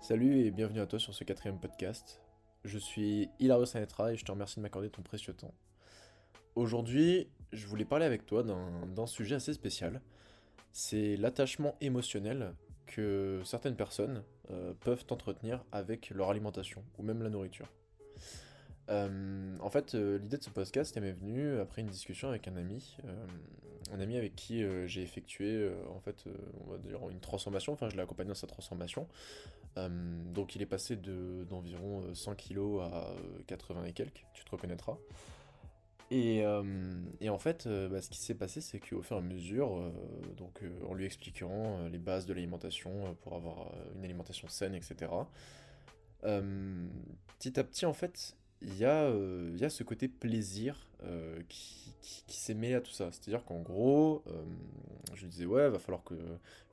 Salut et bienvenue à toi sur ce quatrième podcast. Je suis Hilario Sanetra et je te remercie de m'accorder ton précieux temps. Aujourd'hui, je voulais parler avec toi d'un sujet assez spécial. C'est l'attachement émotionnel que certaines personnes euh, peuvent entretenir avec leur alimentation ou même la nourriture. Euh, en fait, euh, l'idée de ce podcast m'est venue après une discussion avec un ami, un ami avec qui j'ai effectué en fait, on va dire une transformation. Enfin, je l'ai accompagné dans sa transformation. Donc, il est passé d'environ 100 kg à 80 et quelques. Tu te reconnaîtras. Et, en fait, bah, ce qui s'est passé, c'est qu'au fur et à mesure, donc en lui expliquant les bases de l'alimentation pour avoir une alimentation saine, etc. petit à petit, en fait, il y, a, y a ce côté plaisir qui, s'est mêlé à tout ça. C'est-à-dire qu'en gros, je lui disais, ouais, va falloir que,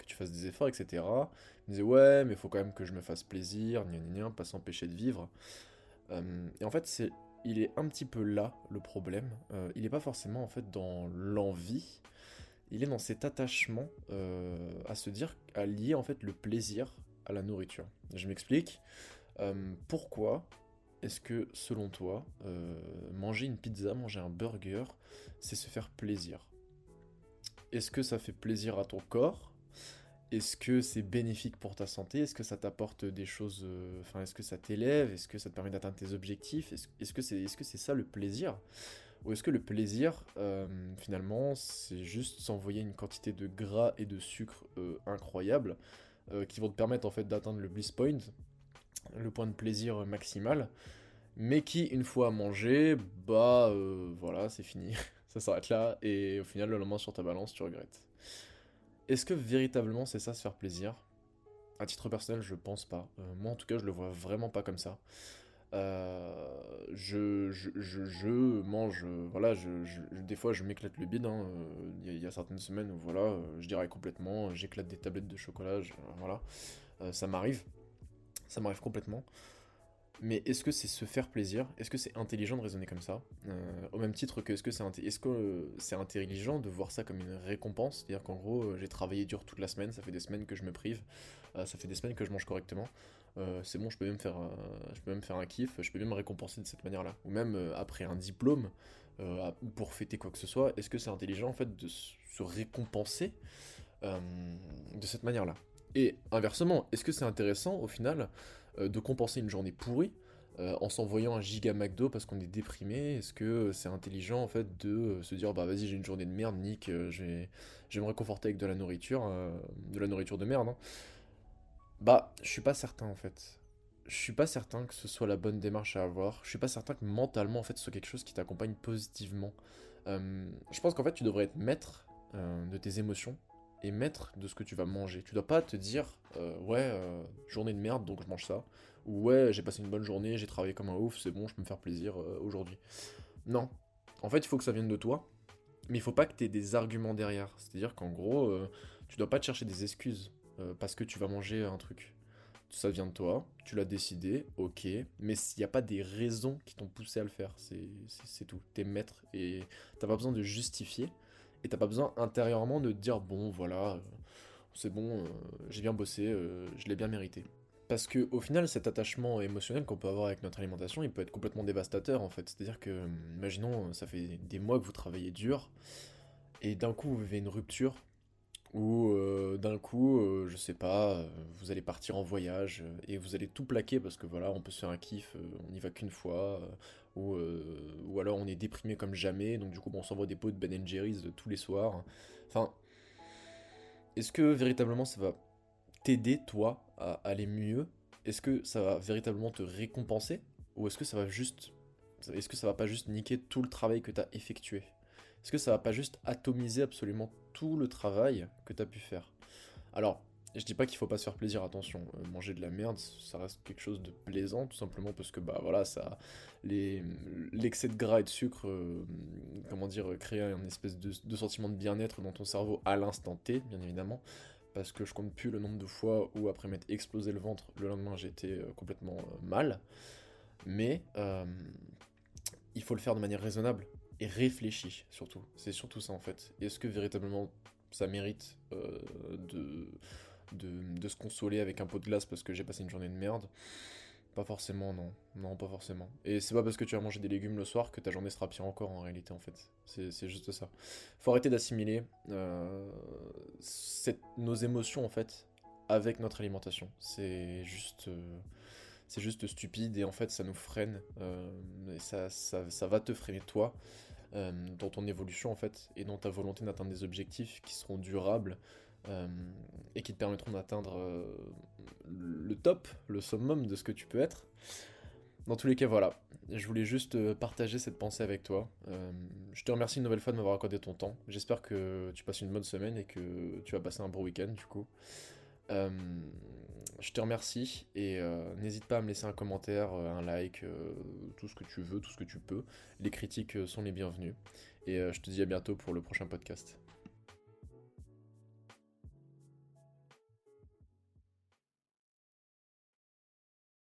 tu fasses des efforts, etc. Il me disait, ouais, mais il faut quand même que je me fasse plaisir, gna gna, pas s'empêcher de vivre. et en fait, il est un petit peu là le problème. Euh, il n'est pas forcément en fait dans l'envie. Il est dans cet attachement euh, à se dire, à lier en fait le plaisir à la nourriture. Je m'explique. Euh, pourquoi est-ce que selon toi, manger une pizza, manger un burger, c'est se faire plaisir? Est-ce que ça fait plaisir à ton corps? Est-ce que c'est bénéfique pour ta santé? Est-ce que ça t'apporte des choses euh, Enfin, est-ce que ça t'élève? Est-ce que ça te permet d'atteindre tes objectifs? Est-ce que c'est est -ce c'est ça le plaisir? Ou est-ce que le plaisir, euh, finalement, c'est juste s'envoyer une quantité de gras et de sucre euh, incroyable qui vont te permettre en fait d'atteindre le bliss point, le point de plaisir maximal, mais qui, une fois mangé, bah voilà, c'est fini. ça s'arrête là, et au final, le lendemain sur ta balance, tu regrettes. Est-ce que véritablement c'est ça se faire plaisir? À titre personnel, je pense pas. Euh, moi en tout cas, je le vois vraiment pas comme ça. Euh, je, je, mange, euh, voilà, je, des fois je m'éclate le bide. Hein, il y, a certaines semaines où voilà, je dirais complètement, j'éclate des tablettes de chocolat, voilà, ça m'arrive, ça m'arrive complètement. Mais est-ce que c'est se faire plaisir? Est-ce que c'est intelligent de raisonner comme ça? Euh, Au même titre que est-ce que c'est est -ce c'est intelligent de voir ça comme une récompense? C'est-à-dire qu'en gros, euh, j'ai travaillé dur toute la semaine, ça fait des semaines que je me prive, euh, ça fait des semaines que je mange correctement. c'est bon, je peux même faire, faire un kiff, je peux même me récompenser de cette manière-là. Ou même après un diplôme ou pour fêter quoi que ce soit, est-ce que c'est intelligent en fait de se récompenser de cette manière-là? Et inversement, est-ce que c'est intéressant au final euh, de compenser une journée pourrie euh, en s'envoyant un giga McDo parce qu'on est déprimé Est-ce que c'est intelligent en fait de euh, se dire bah vas-y j'ai une journée de merde, Nick, je vais, me réconforter avec de la nourriture, de la nourriture de merde hein. Bah je suis pas certain en fait. Je suis pas certain que ce soit la bonne démarche à avoir. Je suis pas certain que mentalement en fait ce soit quelque chose qui t'accompagne positivement. je pense qu'en fait tu devrais être maître de tes émotions maître de ce que tu vas manger. Tu dois pas te dire, euh, ouais, euh, journée de merde, donc je mange ça. Ou ouais, j'ai passé une bonne journée, j'ai travaillé comme un ouf, c'est bon, je peux me faire plaisir euh, aujourd'hui. Non. En fait, il faut que ça vienne de toi, mais il faut pas que tu aies des arguments derrière. C'est-à-dire qu'en gros, tu dois pas te chercher des excuses parce que tu vas manger un truc. Ça vient de toi, tu l'as décidé, ok, mais s'il n'y a pas des raisons qui t'ont poussé à le faire, c'est tout. T'es maître et t'as pas besoin de justifier et t'as pas besoin intérieurement de te dire bon voilà, euh, c'est bon, euh, j'ai bien bossé, euh, je l'ai bien mérité. Parce que au final, cet attachement émotionnel qu'on peut avoir avec notre alimentation, il peut être complètement dévastateur en fait. C'est-à-dire que, imaginons, ça fait des mois que vous travaillez dur, et d'un coup vous vivez une rupture, ou d'un coup, je sais pas, vous allez partir en voyage et vous allez tout plaquer parce que voilà, on peut se faire un kiff, on n'y va qu'une fois, ou, ou alors on est déprimé comme jamais, donc du coup on s'envoie des pots de Ben Jerry's tous les soirs. Enfin, est-ce que véritablement ça va t'aider toi à aller mieux? Est-ce que ça va véritablement te récompenser? Ou est-ce que ça va juste... Est-ce que ça va pas juste niquer tout le travail que tu as effectué? Est-ce que ça va pas juste atomiser absolument tout le travail que tu as pu faire? Alors, je dis pas qu'il faut pas se faire plaisir, attention, euh, manger de la merde, ça reste quelque chose de plaisant, tout simplement parce que bah voilà, ça, l'excès de gras et de sucre, euh, comment dire, crée un espèce de, sentiment de bien-être dans ton cerveau à l'instant T, bien évidemment, parce que je compte plus le nombre de fois où après m'être explosé le ventre, le lendemain j'étais euh, complètement mal, mais il faut le faire de manière raisonnable et réfléchie surtout. C'est surtout ça en fait. Est-ce que véritablement ça mérite de de, se consoler avec un pot de glace parce que j'ai passé une journée de merde. Pas forcément, non. Non, pas forcément. Et c'est pas parce que tu as mangé des légumes le soir que ta journée sera pire encore en réalité, en fait. C'est juste ça. Faut arrêter d'assimiler euh, nos émotions, en fait, avec notre alimentation. C'est juste. Euh, c'est juste stupide et en fait ça nous freine. Euh, et ça, ça, ça, va te freiner toi. dans ton évolution en fait et dans ta volonté d'atteindre des objectifs qui seront durables et qui te permettront d'atteindre euh, le top, le summum de ce que tu peux être. Dans tous les cas, voilà. Je voulais juste euh, partager cette pensée avec toi. je te remercie une nouvelle fois de m'avoir accordé ton temps. J'espère que tu passes une bonne semaine et que tu vas passer un bon week-end du coup. je te remercie et n'hésite pas à me laisser un commentaire, un like, tout ce que tu veux, tout ce que tu peux. Les critiques sont les bienvenues. Et je te dis à bientôt pour le prochain podcast.